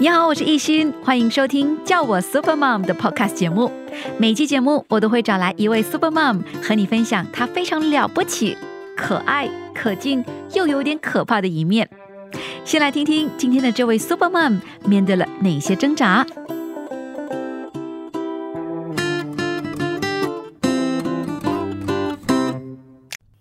你好，我是艺欣，欢迎收听叫我 Super Mom 的 Podcast 节目。每期节目我都会找来一位 Super Mom 和你分享她非常了不起、可爱、可敬又有点可怕的一面。先来听听今天的这位 Super Mom 面对了哪些挣扎。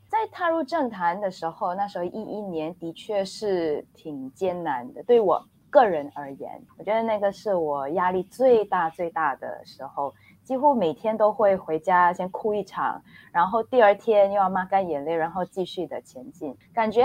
在踏入政坛的时候，那时候一一年的确是挺艰难的，对我个人而言，我觉得那个是我压力最大最大的时候，几乎每天都会回家先哭一场，然后第二天又要抹干眼泪，然后继续的前进，感觉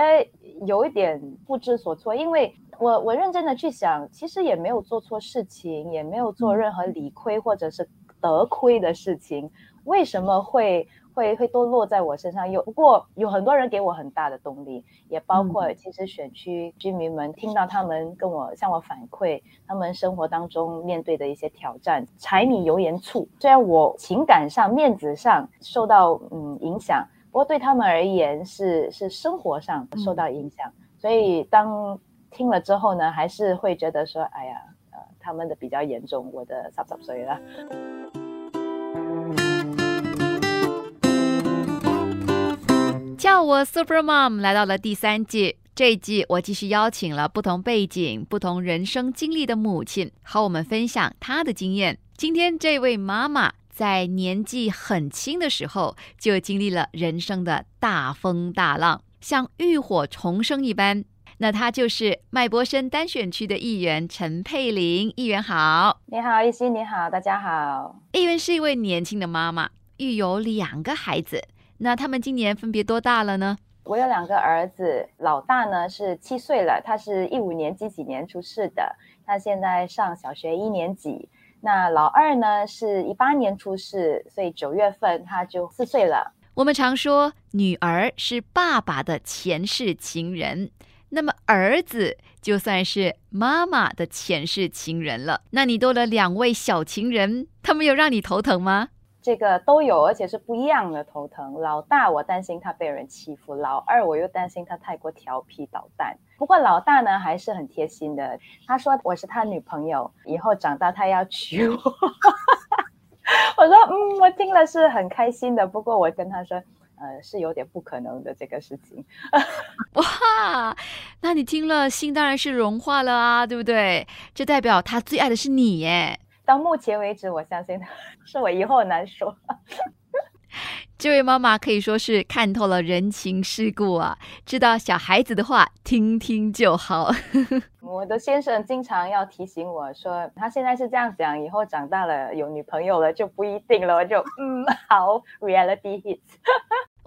有一点不知所措，因为我我认真的去想，其实也没有做错事情，也没有做任何理亏或者是得亏的事情，为什么会？会会都落在我身上，有不过有很多人给我很大的动力，也包括其实选区居民们听到他们跟我向我反馈，他们生活当中面对的一些挑战，柴米油盐醋，虽然我情感上面子上受到嗯影响，不过对他们而言是是生活上受到影响，所以当听了之后呢，还是会觉得说，哎呀，呃，他们的比较严重，我的。叫我 Super Mom 来到了第三季，这一季我继续邀请了不同背景、不同人生经历的母亲，和我们分享她的经验。今天这位妈妈在年纪很轻的时候就经历了人生的大风大浪，像浴火重生一般。那她就是麦博森单选区的议员陈佩玲议员，好，你好，一心，你好，大家好。议员是一位年轻的妈妈，育有两个孩子。那他们今年分别多大了呢？我有两个儿子，老大呢是七岁了，他是一五年几几年出世的，他现在上小学一年级。那老二呢是一八年出世，所以九月份他就四岁了。我们常说女儿是爸爸的前世情人，那么儿子就算是妈妈的前世情人了。那你多了两位小情人，他们有让你头疼吗？这个都有，而且是不一样的头疼。老大我担心他被人欺负，老二我又担心他太过调皮捣蛋。不过老大呢还是很贴心的，他说我是他女朋友，以后长大他要娶我。我说嗯，我听了是很开心的。不过我跟他说，呃，是有点不可能的这个事情。哇，那你听了心当然是融化了啊，对不对？这代表他最爱的是你耶。到目前为止，我相信 是我以后难说。这位妈妈可以说是看透了人情世故啊，知道小孩子的话听听就好。我的先生经常要提醒我说，他现在是这样讲，以后长大了有女朋友了就不一定了。我就嗯，好，reality hits。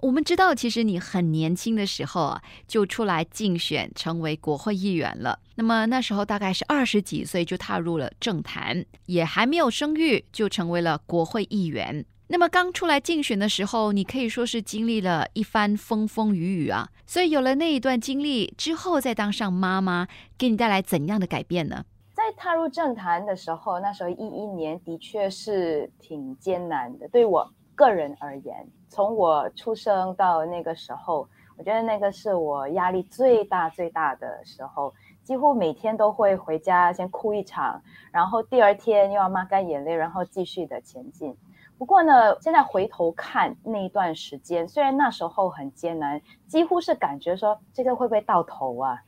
我们知道，其实你很年轻的时候啊，就出来竞选成为国会议员了。那么那时候大概是二十几岁就踏入了政坛，也还没有生育就成为了国会议员。那么刚出来竞选的时候，你可以说是经历了一番风风雨雨啊。所以有了那一段经历之后，再当上妈妈，给你带来怎样的改变呢？在踏入政坛的时候，那时候一一年的确是挺艰难的，对我个人而言。从我出生到那个时候，我觉得那个是我压力最大最大的时候，几乎每天都会回家先哭一场，然后第二天又要抹干眼泪，然后继续的前进。不过呢，现在回头看那一段时间，虽然那时候很艰难，几乎是感觉说这个会不会到头啊？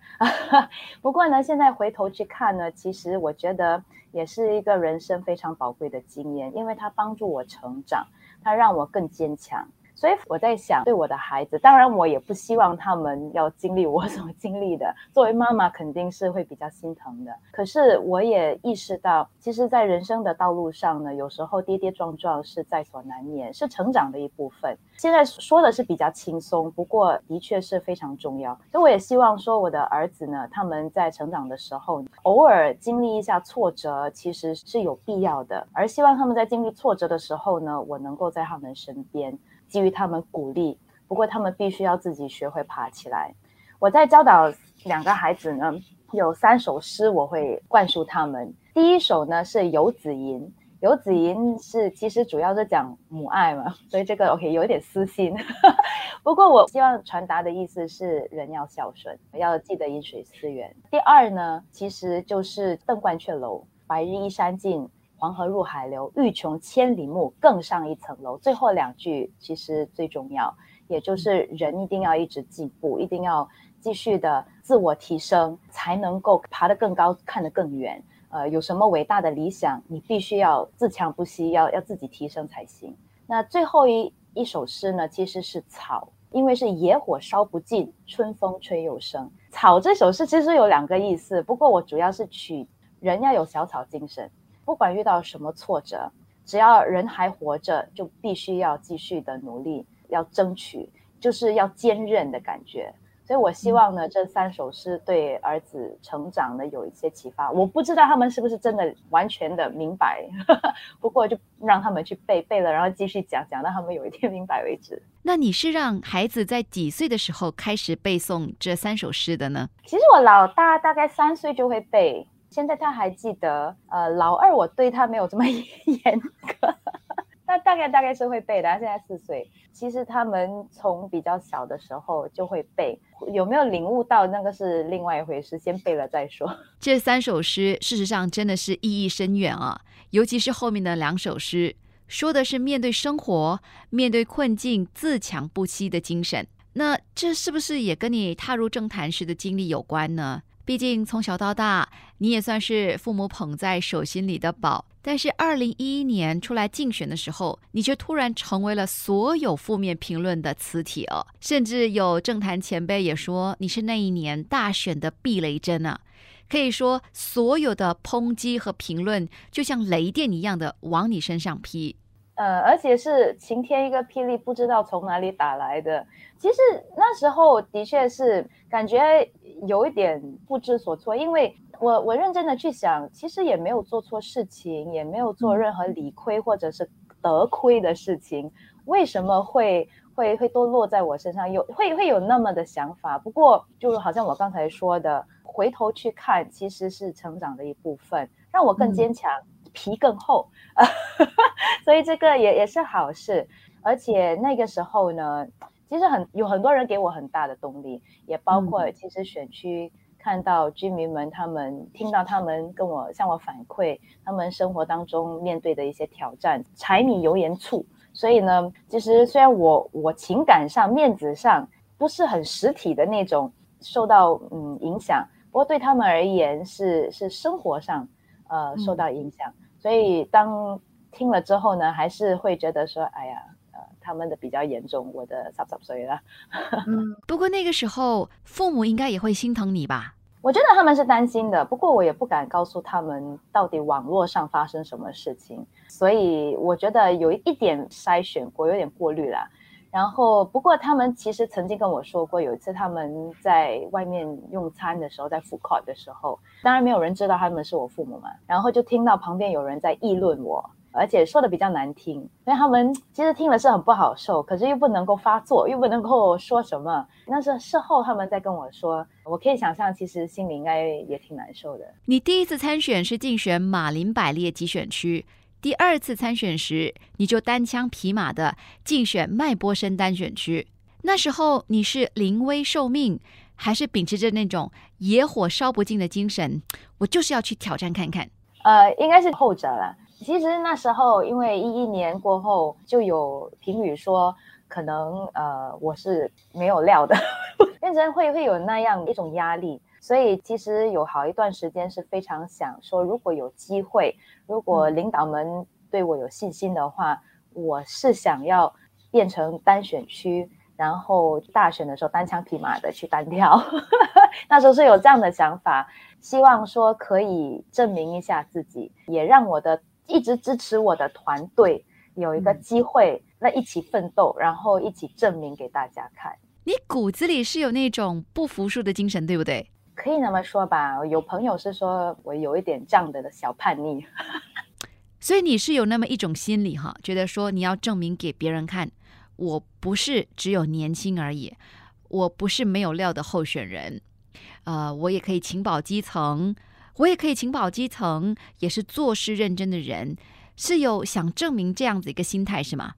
不过呢，现在回头去看呢，其实我觉得也是一个人生非常宝贵的经验，因为它帮助我成长，它让我更坚强。所以我在想，对我的孩子，当然我也不希望他们要经历我 所经历的。作为妈妈，肯定是会比较心疼的。可是我也意识到，其实，在人生的道路上呢，有时候跌跌撞撞是在所难免，是成长的一部分。现在说的是比较轻松，不过的确是非常重要。所以我也希望说，我的儿子呢，他们在成长的时候，偶尔经历一下挫折，其实是有必要的。而希望他们在经历挫折的时候呢，我能够在他们身边。给予他们鼓励，不过他们必须要自己学会爬起来。我在教导两个孩子呢，有三首诗我会灌输他们。第一首呢是《游子吟》，《游子吟》是其实主要是讲母爱嘛，所以这个 OK 有一点私心。不过我希望传达的意思是，人要孝顺，要记得饮水思源。第二呢，其实就是邓冠雀楼，白日依山尽。黄河入海流，欲穷千里目，更上一层楼。最后两句其实最重要，也就是人一定要一直进步，一定要继续的自我提升，才能够爬得更高，看得更远。呃，有什么伟大的理想，你必须要自强不息，要要自己提升才行。那最后一一首诗呢，其实是草，因为是野火烧不尽，春风吹又生。草这首诗其实有两个意思，不过我主要是取人要有小草精神。不管遇到什么挫折，只要人还活着，就必须要继续的努力，要争取，就是要坚韧的感觉。所以我希望呢，这三首诗对儿子成长呢有一些启发。我不知道他们是不是真的完全的明白，不过就让他们去背背了，然后继续讲讲到他们有一天明白为止。那你是让孩子在几岁的时候开始背诵这三首诗的呢？其实我老大大概三岁就会背。现在他还记得，呃，老二我对他没有这么严格，那大概大概是会背的。他现在四岁，其实他们从比较小的时候就会背，有没有领悟到那个是另外一回事，先背了再说。这三首诗事实上真的是意义深远啊，尤其是后面的两首诗，说的是面对生活、面对困境自强不息的精神。那这是不是也跟你踏入政坛时的经历有关呢？毕竟从小到大，你也算是父母捧在手心里的宝。但是，二零一一年出来竞选的时候，你却突然成为了所有负面评论的磁铁哦。甚至有政坛前辈也说你是那一年大选的避雷针啊。可以说，所有的抨击和评论就像雷电一样的往你身上劈。呃，而且是晴天一个霹雳，不知道从哪里打来的。其实那时候的确是感觉。有一点不知所措，因为我我认真的去想，其实也没有做错事情，也没有做任何理亏或者是得亏的事情，为什么会会会都落在我身上？有会会有那么的想法？不过就好像我刚才说的，回头去看，其实是成长的一部分，让我更坚强，皮更厚，所以这个也也是好事。而且那个时候呢。其实很有很多人给我很大的动力，也包括其实选区看到居民们，他们听到他们跟我向我反馈，他们生活当中面对的一些挑战，柴米油盐醋。所以呢，其实虽然我我情感上、面子上不是很实体的那种受到嗯影响，不过对他们而言是是生活上呃受到影响。所以当听了之后呢，还是会觉得说，哎呀。他们的比较严重，我的三十岁了。嗯，不过那个时候父母应该也会心疼你吧？我觉得他们是担心的，不过我也不敢告诉他们到底网络上发生什么事情，所以我觉得有一点筛选过，有点过滤了。然后，不过他们其实曾经跟我说过，有一次他们在外面用餐的时候，在 food court 的时候，当然没有人知道他们是我父母嘛，然后就听到旁边有人在议论我。而且说的比较难听，所以他们其实听了是很不好受，可是又不能够发作，又不能够说什么。那是事后他们在跟我说，我可以想象，其实心里应该也挺难受的。你第一次参选是竞选马林百列集选区，第二次参选时你就单枪匹马的竞选麦波森单选区。那时候你是临危受命，还是秉持着那种野火烧不尽的精神？我就是要去挑战看看。呃，应该是后者了。其实那时候，因为一一年过后就有评语说，可能呃我是没有料的，变成会会有那样一种压力，所以其实有好一段时间是非常想说，如果有机会，如果领导们对我有信心的话，我是想要变成单选区，然后大选的时候单枪匹马的去单挑，那时候是有这样的想法，希望说可以证明一下自己，也让我的。一直支持我的团队有一个机会，那一起奋斗，然后一起证明给大家看。你骨子里是有那种不服输的精神，对不对？可以那么说吧。有朋友是说我有一点这样的小叛逆，所以你是有那么一种心理哈，觉得说你要证明给别人看，我不是只有年轻而已，我不是没有料的候选人，呃，我也可以请保基层。我也可以请保基层，也是做事认真的人，是有想证明这样子一个心态是吗？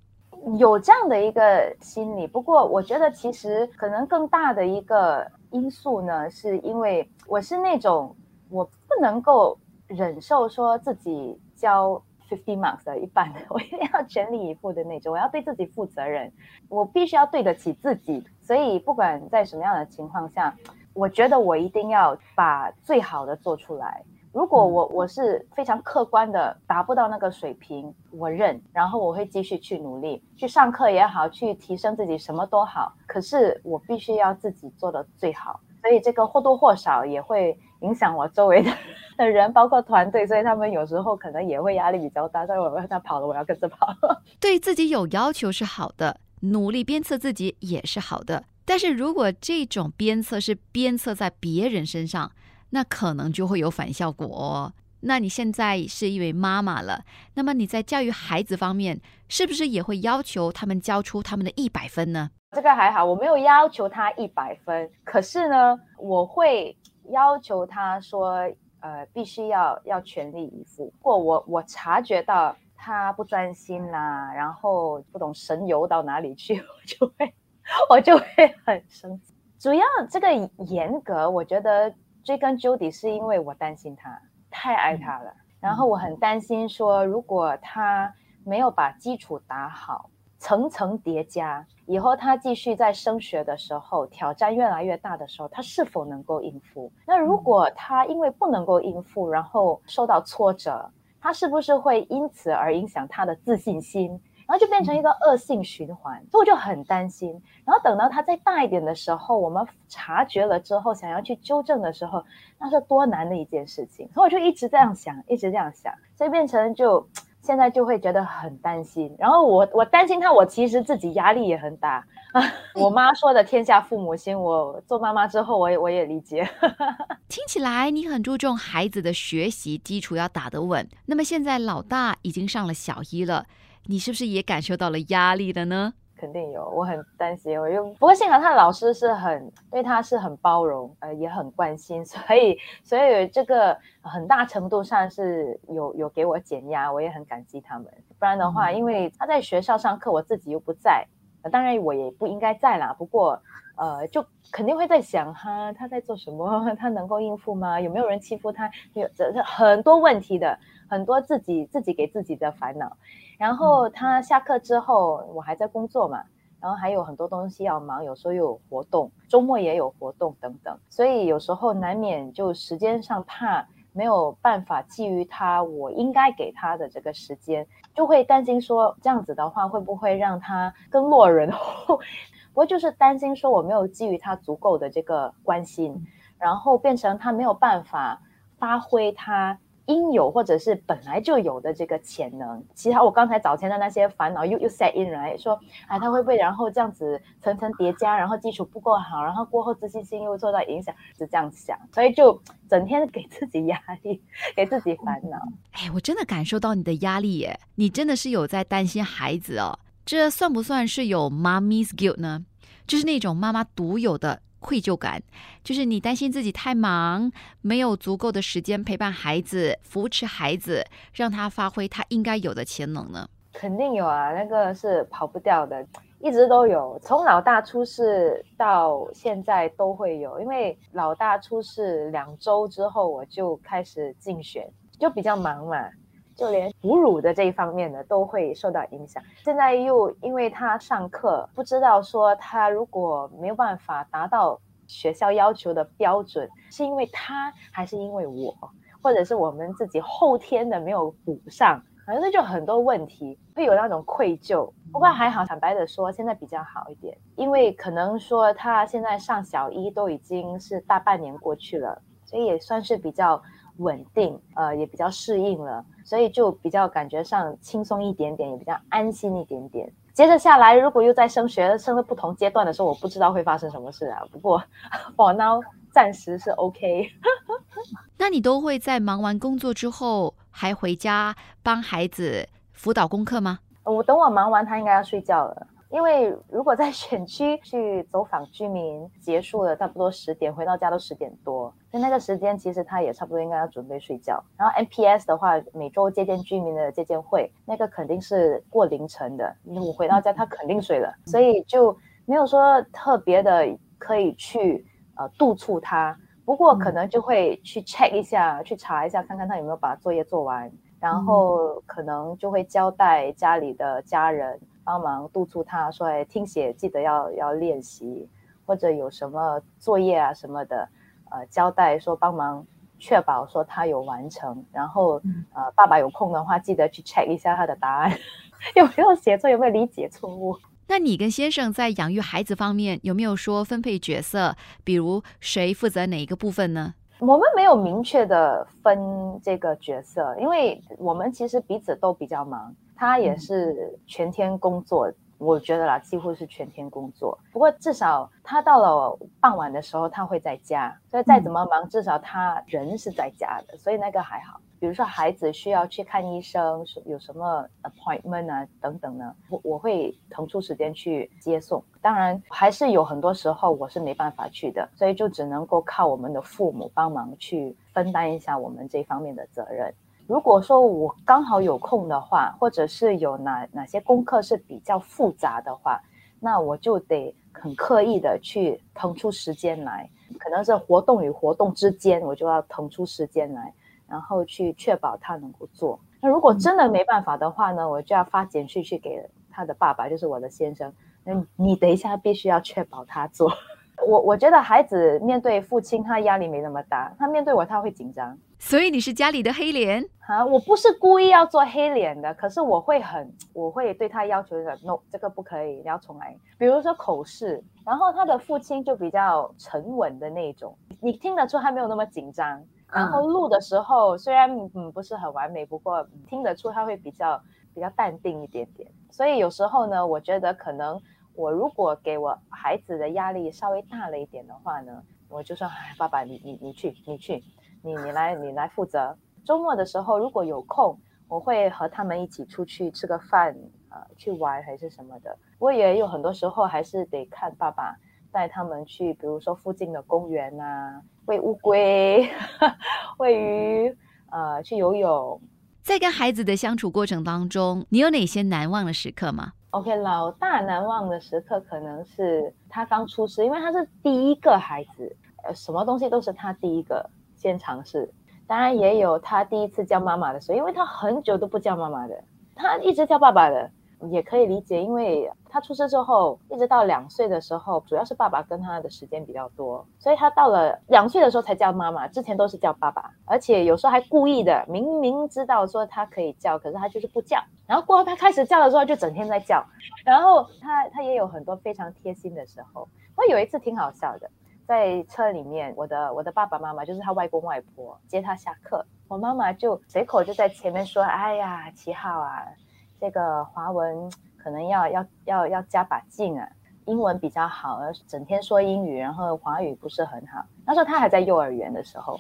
有这样的一个心理。不过我觉得其实可能更大的一个因素呢，是因为我是那种我不能够忍受说自己交。Fifty marks 的一半，我一定要全力以赴的那种，我要对自己负责任，我必须要对得起自己。所以不管在什么样的情况下，我觉得我一定要把最好的做出来。如果我我是非常客观的达不到那个水平，我认，然后我会继续去努力，去上课也好，去提升自己什么都好。可是我必须要自己做的最好，所以这个或多或少也会影响我周围的。的人包括团队，所以他们有时候可能也会压力比较大。所以我让他跑了，我要跟着跑。对自己有要求是好的，努力鞭策自己也是好的。但是如果这种鞭策是鞭策在别人身上，那可能就会有反效果。那你现在是一位妈妈了，那么你在教育孩子方面，是不是也会要求他们交出他们的一百分呢？这个还好，我没有要求他一百分，可是呢，我会要求他说。呃，必须要要全力以赴。如果我我察觉到他不专心啦，然后不懂神游到哪里去，我就会 我就会很生气。主要这个严格，我觉得追根究底是因为我担心他太爱他了，然后我很担心说，如果他没有把基础打好。层层叠加，以后他继续在升学的时候，挑战越来越大的时候，他是否能够应付？那如果他因为不能够应付，然后受到挫折，他是不是会因此而影响他的自信心？然后就变成一个恶性循环，所以我就很担心。然后等到他再大一点的时候，我们察觉了之后，想要去纠正的时候，那是多难的一件事情。所以我就一直这样想，一直这样想，所以变成就。现在就会觉得很担心，然后我我担心他，我其实自己压力也很大啊。我妈说的“天下父母心”，我做妈妈之后，我也我也理解。听起来你很注重孩子的学习基础要打得稳。那么现在老大已经上了小一了，你是不是也感受到了压力的呢？肯定有，我很担心。我又不过幸好他的老师是很对他是很包容，呃，也很关心，所以所以这个很大程度上是有有给我减压，我也很感激他们。不然的话，因为他在学校上课，我自己又不在，当然我也不应该在啦。不过呃，就肯定会在想哈，他在做什么？他能够应付吗？有没有人欺负他？有这这很多问题的，很多自己自己给自己的烦恼。然后他下课之后，我还在工作嘛，然后还有很多东西要忙，有时候又有活动，周末也有活动等等，所以有时候难免就时间上怕没有办法基于他我应该给他的这个时间，就会担心说这样子的话会不会让他更落人。后，不过就是担心说我没有基于他足够的这个关心，然后变成他没有办法发挥他。应有或者是本来就有的这个潜能，其他我刚才早前的那些烦恼又又 set in 来说，哎，他会不会然后这样子层层叠加，然后基础不够好，然后过后自信心又受到影响，是这样想，所以就整天给自己压力，给自己烦恼。哎，我真的感受到你的压力耶，你真的是有在担心孩子哦，这算不算是有妈咪 guilt 呢？就是那种妈妈独有的。愧疚感，就是你担心自己太忙，没有足够的时间陪伴孩子、扶持孩子，让他发挥他应该有的潜能呢？肯定有啊，那个是跑不掉的，一直都有。从老大出事到现在都会有，因为老大出事两周之后，我就开始竞选，就比较忙嘛。就连哺乳的这一方面呢，都会受到影响。现在又因为他上课，不知道说他如果没有办法达到学校要求的标准，是因为他还是因为我，或者是我们自己后天的没有补上，反正就很多问题，会有那种愧疚。不过还好，坦白的说，现在比较好一点，因为可能说他现在上小一都已经是大半年过去了，所以也算是比较。稳定，呃，也比较适应了，所以就比较感觉上轻松一点点，也比较安心一点点。接着下来，如果又在升学，升了不同阶段的时候，我不知道会发生什么事啊。不过，for now，暂时是 OK。那你都会在忙完工作之后，还回家帮孩子辅导功课吗？我等我忙完，他应该要睡觉了。因为如果在选区去走访居民，结束了差不多十点，回到家都十点多，所以那个时间其实他也差不多应该要准备睡觉。然后 NPS 的话，每周接见居民的接见会，那个肯定是过凌晨的，我回到家他肯定睡了，所以就没有说特别的可以去呃督促他。不过可能就会去 check 一下，去查一下，看看他有没有把作业做完，然后可能就会交代家里的家人帮忙督促他，说哎，听写记得要要练习，或者有什么作业啊什么的，呃，交代说帮忙确保说他有完成，然后呃，爸爸有空的话，记得去 check 一下他的答案 有没有写错，有没有理解错误。那你跟先生在养育孩子方面有没有说分配角色？比如谁负责哪一个部分呢？我们没有明确的分这个角色，因为我们其实彼此都比较忙。他也是全天工作，我觉得啦，几乎是全天工作。不过至少他到了傍晚的时候，他会在家，所以再怎么忙，至少他人是在家的，所以那个还好。比如说孩子需要去看医生，有什么 appointment 啊等等呢？我我会腾出时间去接送。当然还是有很多时候我是没办法去的，所以就只能够靠我们的父母帮忙去分担一下我们这方面的责任。如果说我刚好有空的话，或者是有哪哪些功课是比较复杂的话，那我就得很刻意的去腾出时间来，可能是活动与活动之间，我就要腾出时间来。然后去确保他能够做。那如果真的没办法的话呢，我就要发简讯去给他的爸爸，就是我的先生。那你等一下必须要确保他做。我我觉得孩子面对父亲，他压力没那么大；他面对我，他会紧张。所以你是家里的黑脸啊？我不是故意要做黑脸的，可是我会很，我会对他要求的，no，这个不可以，你要重来。比如说口试，然后他的父亲就比较沉稳的那种，你听得出他没有那么紧张。然后录的时候，虽然嗯不是很完美，不过听得出他会比较比较淡定一点点。所以有时候呢，我觉得可能我如果给我孩子的压力稍微大了一点的话呢，我就说：“哎，爸爸，你你你去，你去，你你来你来负责。”周末的时候如果有空，我会和他们一起出去吃个饭，呃，去玩还是什么的。我也有很多时候还是得看爸爸带他们去，比如说附近的公园啊。喂乌龟，喂鱼，呃，去游泳。在跟孩子的相处过程当中，你有哪些难忘的时刻吗？OK，老大难忘的时刻可能是他刚出世，因为他是第一个孩子，呃，什么东西都是他第一个先尝试。当然也有他第一次叫妈妈的时候，因为他很久都不叫妈妈的，他一直叫爸爸的。也可以理解，因为他出生之后，一直到两岁的时候，主要是爸爸跟他的时间比较多，所以他到了两岁的时候才叫妈妈，之前都是叫爸爸，而且有时候还故意的，明明知道说他可以叫，可是他就是不叫。然后过后他开始叫的时候，就整天在叫。然后他他也有很多非常贴心的时候。我有一次挺好笑的，在车里面，我的我的爸爸妈妈就是他外公外婆接他下课，我妈妈就随口就在前面说：“哎呀，七号啊。”这个华文可能要要要要加把劲啊，英文比较好，整天说英语，然后华语不是很好。那时候他还在幼儿园的时候，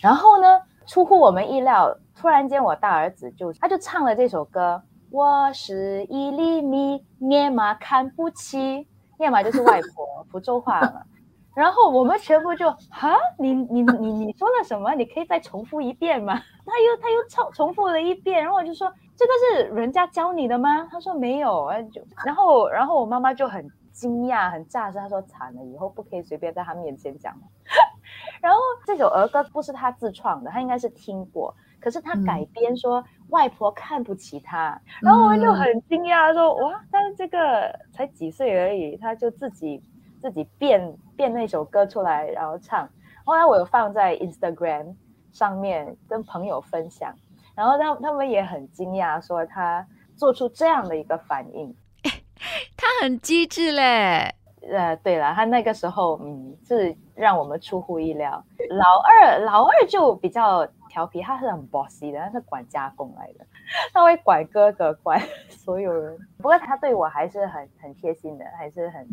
然后呢，出乎我们意料，突然间我大儿子就他就唱了这首歌，我是一粒米，念嘛看不起，念嘛就是外婆，福州话嘛。然后我们全部就哈，你你你你说了什么？你可以再重复一遍吗？他又他又重重复了一遍，然后我就说。这个是人家教你的吗？他说没有，就然后然后我妈妈就很惊讶、很炸声，她说惨了，以后不可以随便在他面前讲。然后这首儿歌不是他自创的，他应该是听过，可是他改编说外婆看不起他，然后我们就很惊讶，说哇，但是这个才几岁而已，他就自己自己变变那首歌出来，然后唱。后来我有放在 Instagram 上面跟朋友分享。然后他他们也很惊讶，说他做出这样的一个反应，他很机智嘞。呃，对了，他那个时候嗯是让我们出乎意料。老二老二就比较调皮，他是很 bossy 的，他是管家公来的，他会管哥哥，管所有人。不过他对我还是很很贴心的，还是很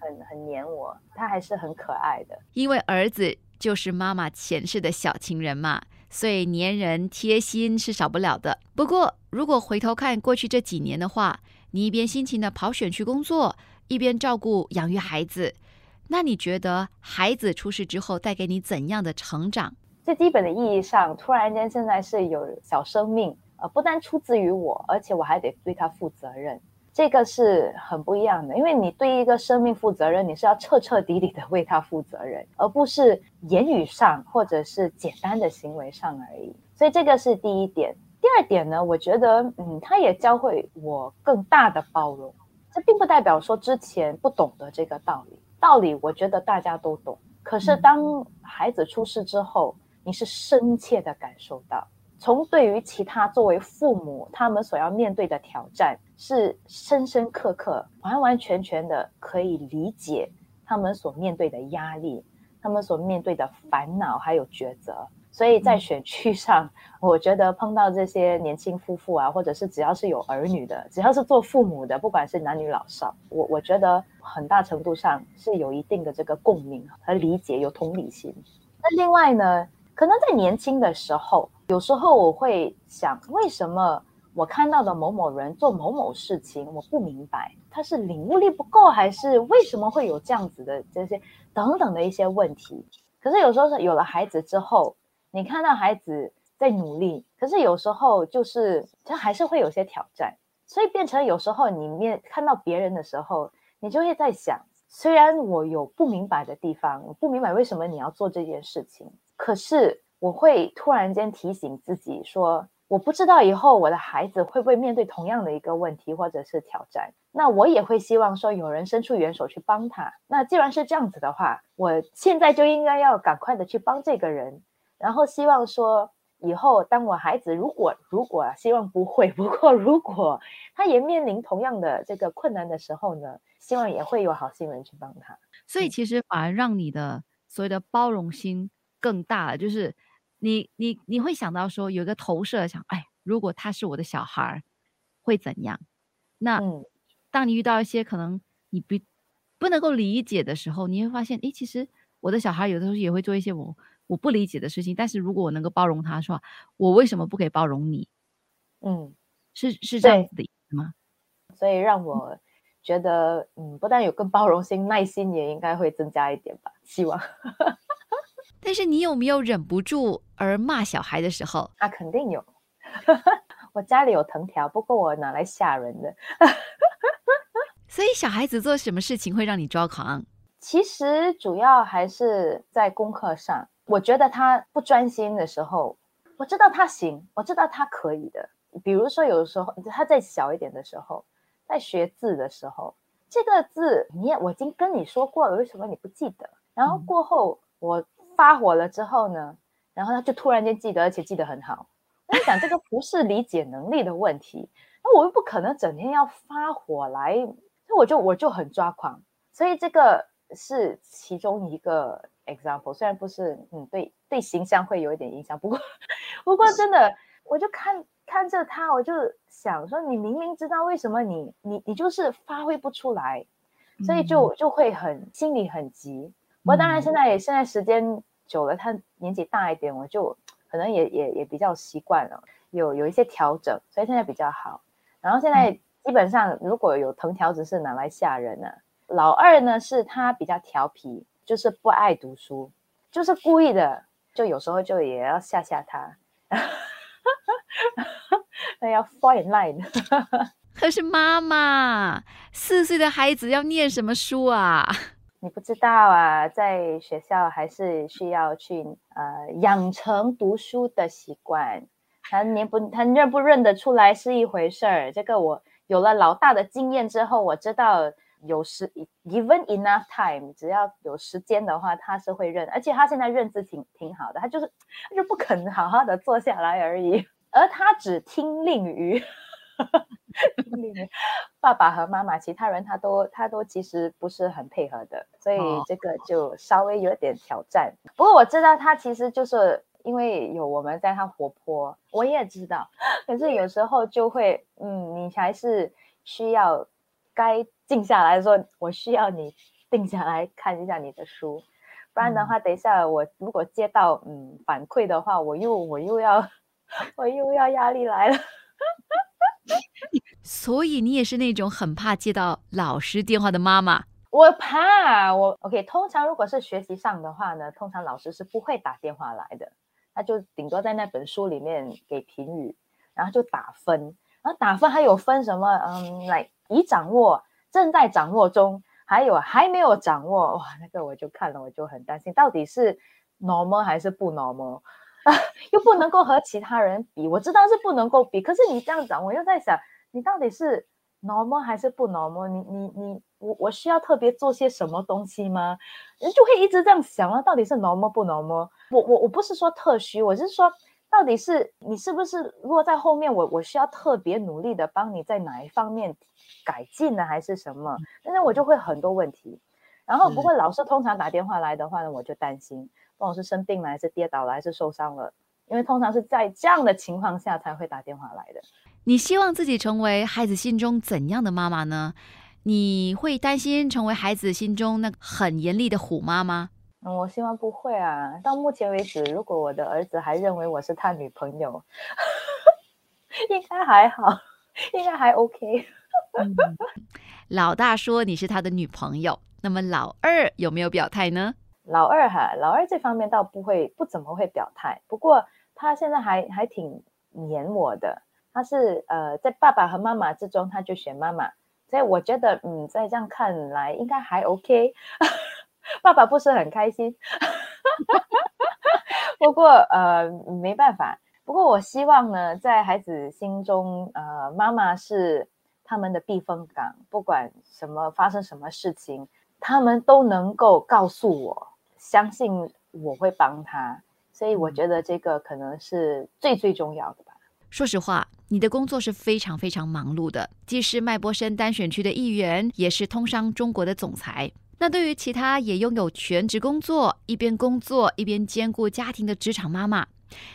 很很黏我，他还是很可爱的。因为儿子就是妈妈前世的小情人嘛。所以粘人贴心是少不了的。不过，如果回头看过去这几年的话，你一边辛勤的跑选区工作，一边照顾养育孩子。那你觉得孩子出世之后带给你怎样的成长？最基本的意义上，突然间现在是有小生命，呃，不单出自于我，而且我还得对他负责任，这个是很不一样的。因为你对一个生命负责任，你是要彻彻底底的为他负责任，而不是言语上或者是简单的行为上而已。所以这个是第一点。第二点呢，我觉得，嗯，他也教会我更大的包容。这并不代表说之前不懂得这个道理。道理我觉得大家都懂，可是当孩子出事之后，你是深切的感受到，从对于其他作为父母他们所要面对的挑战，是深深刻刻、完完全全的可以理解他们所面对的压力，他们所面对的烦恼还有抉择。所以在选区上，我觉得碰到这些年轻夫妇啊，或者是只要是有儿女的，只要是做父母的，不管是男女老少，我我觉得很大程度上是有一定的这个共鸣和理解，有同理心。那另外呢，可能在年轻的时候，有时候我会想，为什么我看到的某某人做某某事情，我不明白他是领悟力不够，还是为什么会有这样子的这些等等的一些问题。可是有时候是有了孩子之后。你看到孩子在努力，可是有时候就是他还是会有些挑战，所以变成有时候你面看到别人的时候，你就会在想，虽然我有不明白的地方，我不明白为什么你要做这件事情，可是我会突然间提醒自己说，我不知道以后我的孩子会不会面对同样的一个问题或者是挑战，那我也会希望说有人伸出援手去帮他。那既然是这样子的话，我现在就应该要赶快的去帮这个人。然后希望说，以后当我孩子如果如果希望不会，不过如果他也面临同样的这个困难的时候呢，希望也会有好心人去帮他。所以其实反而让你的所谓的包容心更大了，就是你你你会想到说有一个投射，想哎，如果他是我的小孩会怎样？那当你遇到一些可能你不不能够理解的时候，你会发现，哎，其实我的小孩有的时候也会做一些我。我不理解的事情，但是如果我能够包容他，说，我为什么不可以包容你？嗯，是是这样子的意思吗？所以让我觉得，嗯，不但有更包容心，耐心也应该会增加一点吧。希望。但是你有没有忍不住而骂小孩的时候？啊，肯定有。我家里有藤条，不过我拿来吓人的。所以小孩子做什么事情会让你抓狂？其实主要还是在功课上。我觉得他不专心的时候，我知道他行，我知道他可以的。比如说，有的时候他再小一点的时候，在学字的时候，这个字你也我已经跟你说过了，为什么你不记得？然后过后我发火了之后呢，然后他就突然间记得，而且记得很好。我在想，这个不是理解能力的问题，那我又不可能整天要发火来，所以我就我就很抓狂。所以这个是其中一个。example 虽然不是，嗯，对对形象会有一点影响，不过 不过真的，我就看看着他，我就想说，你明明知道为什么你你你就是发挥不出来，所以就就会很心里很急。不过当然现在现在时间久了，他年纪大一点，我就可能也也也比较习惯了，有有一些调整，所以现在比较好。然后现在基本上如果有藤条，子是拿来吓人的。老二呢，是他比较调皮。就是不爱读书，就是故意的，就有时候就也要吓吓他，那要 fall in line。可是妈妈，四岁的孩子要念什么书啊？你不知道啊，在学校还是需要去呃养成读书的习惯。他念不，他认不认得出来是一回事儿。这个我有了老大的经验之后，我知道。有时 even enough time，只要有时间的话，他是会认，而且他现在认字挺挺好的，他就是他就不肯好好的坐下来而已，而他只听令于 爸爸和妈妈，其他人他都他都其实不是很配合的，所以这个就稍微有点挑战。不过我知道他其实就是因为有我们在他活泼，我也知道，可是有时候就会嗯，你还是需要该。静下来说，我需要你定下来看一下你的书，不然的话，等一下我如果接到嗯反馈的话，我又我又要 我又要压力来了。所以你也是那种很怕接到老师电话的妈妈。我怕我 OK，通常如果是学习上的话呢，通常老师是不会打电话来的，他就顶多在那本书里面给评语，然后就打分，然后打分还有分什么？嗯，来已掌握、正在掌握中，还有还没有掌握。哇，那个我就看了，我就很担心，到底是 normal 还是不 normal 啊？又不能够和其他人比，我知道是不能够比，可是你这样讲，我又在想，你到底是 normal 还是不 normal？你你你。我我需要特别做些什么东西吗？人就会一直这样想啊，到底是 normal 不 normal？我我我不是说特需，我是说到底是你是不是落在后面？我我需要特别努力的帮你在哪一方面改进呢，还是什么？但是我就会很多问题。然后不过老师通常打电话来的话呢，我就担心，不管是生病了，还是跌倒了，还是受伤了，因为通常是在这样的情况下才会打电话来的。你希望自己成为孩子心中怎样的妈妈呢？你会担心成为孩子心中那很严厉的虎妈吗？嗯，我希望不会啊。到目前为止，如果我的儿子还认为我是他女朋友，应该还好，应该还 OK。老大说你是他的女朋友，那么老二有没有表态呢？老二哈，老二这方面倒不会，不怎么会表态。不过他现在还还挺黏我的。他是呃，在爸爸和妈妈之中，他就选妈妈。所以我觉得，嗯，在这样看来，应该还 OK。爸爸不是很开心，不过呃，没办法。不过我希望呢，在孩子心中，呃，妈妈是他们的避风港，不管什么发生什么事情，他们都能够告诉我，相信我会帮他。所以我觉得这个可能是最最重要的吧。说实话。你的工作是非常非常忙碌的，既是麦波森单选区的议员，也是通商中国的总裁。那对于其他也拥有全职工作，一边工作一边兼顾家庭的职场妈妈，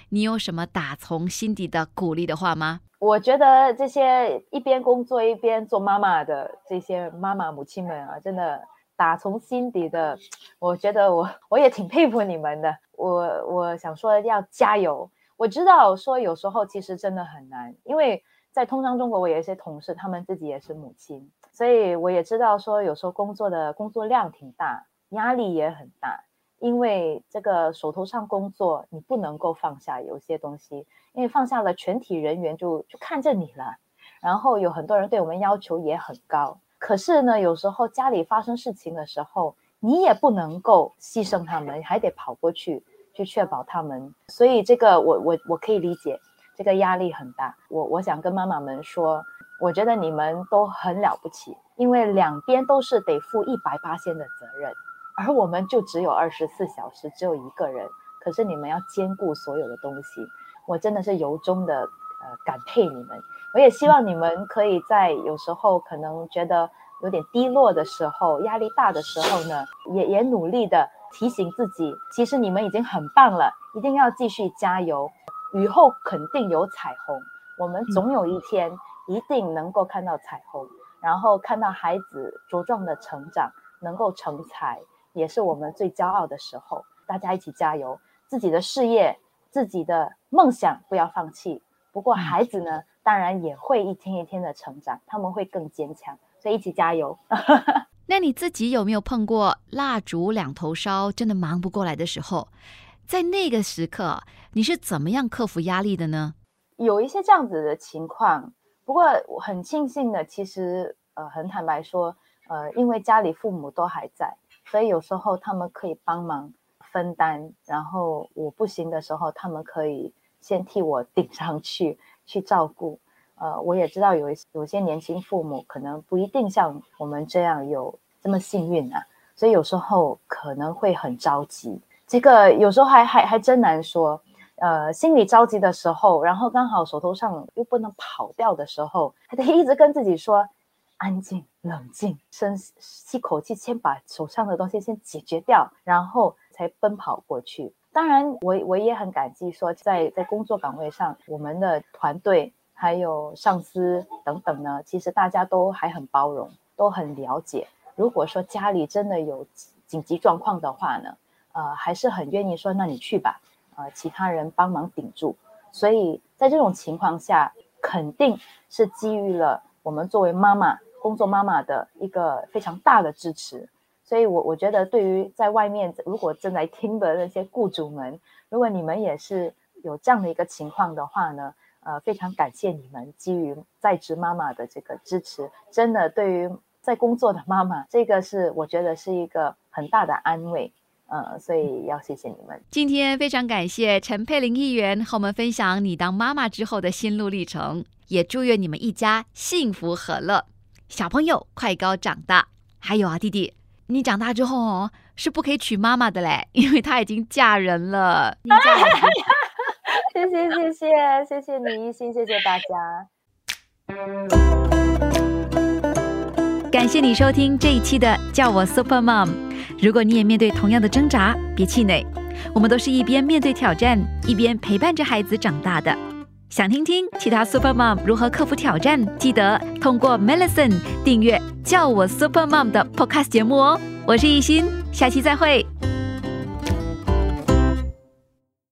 你有什么打从心底的鼓励的话吗？我觉得这些一边工作一边做妈妈的这些妈妈母亲们啊，真的打从心底的，我觉得我我也挺佩服你们的。我我想说要加油。我知道，说有时候其实真的很难，因为在通商中国，我有一些同事，他们自己也是母亲，所以我也知道说有时候工作的工作量挺大，压力也很大，因为这个手头上工作你不能够放下有些东西，因为放下了，全体人员就就看着你了，然后有很多人对我们要求也很高，可是呢，有时候家里发生事情的时候，你也不能够牺牲他们，还得跑过去。去确保他们，所以这个我我我可以理解，这个压力很大。我我想跟妈妈们说，我觉得你们都很了不起，因为两边都是得负一百八千的责任，而我们就只有二十四小时，只有一个人。可是你们要兼顾所有的东西，我真的是由衷的呃感佩你们。我也希望你们可以在有时候可能觉得有点低落的时候，压力大的时候呢，也也努力的。提醒自己，其实你们已经很棒了，一定要继续加油。雨后肯定有彩虹，我们总有一天一定能够看到彩虹，然后看到孩子茁壮的成长，能够成才，也是我们最骄傲的时候。大家一起加油，自己的事业、自己的梦想不要放弃。不过孩子呢，当然也会一天一天的成长，他们会更坚强，所以一起加油。那你自己有没有碰过蜡烛两头烧，真的忙不过来的时候？在那个时刻，你是怎么样克服压力的呢？有一些这样子的情况，不过我很庆幸的，其实呃，很坦白说，呃，因为家里父母都还在，所以有时候他们可以帮忙分担，然后我不行的时候，他们可以先替我顶上去去照顾。呃，我也知道有有些年轻父母可能不一定像我们这样有这么幸运啊，所以有时候可能会很着急。这个有时候还还还真难说。呃，心里着急的时候，然后刚好手头上又不能跑掉的时候，还得一直跟自己说安静、冷静，深吸口气，先把手上的东西先解决掉，然后才奔跑过去。当然，我我也很感激说，在在工作岗位上，我们的团队。还有上司等等呢，其实大家都还很包容，都很了解。如果说家里真的有紧急状况的话呢，呃，还是很愿意说，那你去吧，呃，其他人帮忙顶住。所以在这种情况下，肯定是基于了我们作为妈妈、工作妈妈的一个非常大的支持。所以，我我觉得，对于在外面如果正在听的那些雇主们，如果你们也是有这样的一个情况的话呢，呃，非常感谢你们基于在职妈妈的这个支持，真的对于在工作的妈妈，这个是我觉得是一个很大的安慰，呃，所以要谢谢你们。今天非常感谢陈佩玲议员和我们分享你当妈妈之后的心路历程，也祝愿你们一家幸福和乐，小朋友快高长大。还有啊，弟弟。你长大之后哦，是不可以娶妈妈的嘞，因为她已经嫁人了。谢谢谢谢谢谢你一心，谢谢大家。感谢你收听这一期的叫我 Super Mom。如果你也面对同样的挣扎，别气馁，我们都是一边面对挑战，一边陪伴着孩子长大的。想听听其他 Super Mom 如何克服挑战？记得通过 Melison 订阅叫我 Super Mom 的 Podcast 节目哦。我是艺欣，下期再会。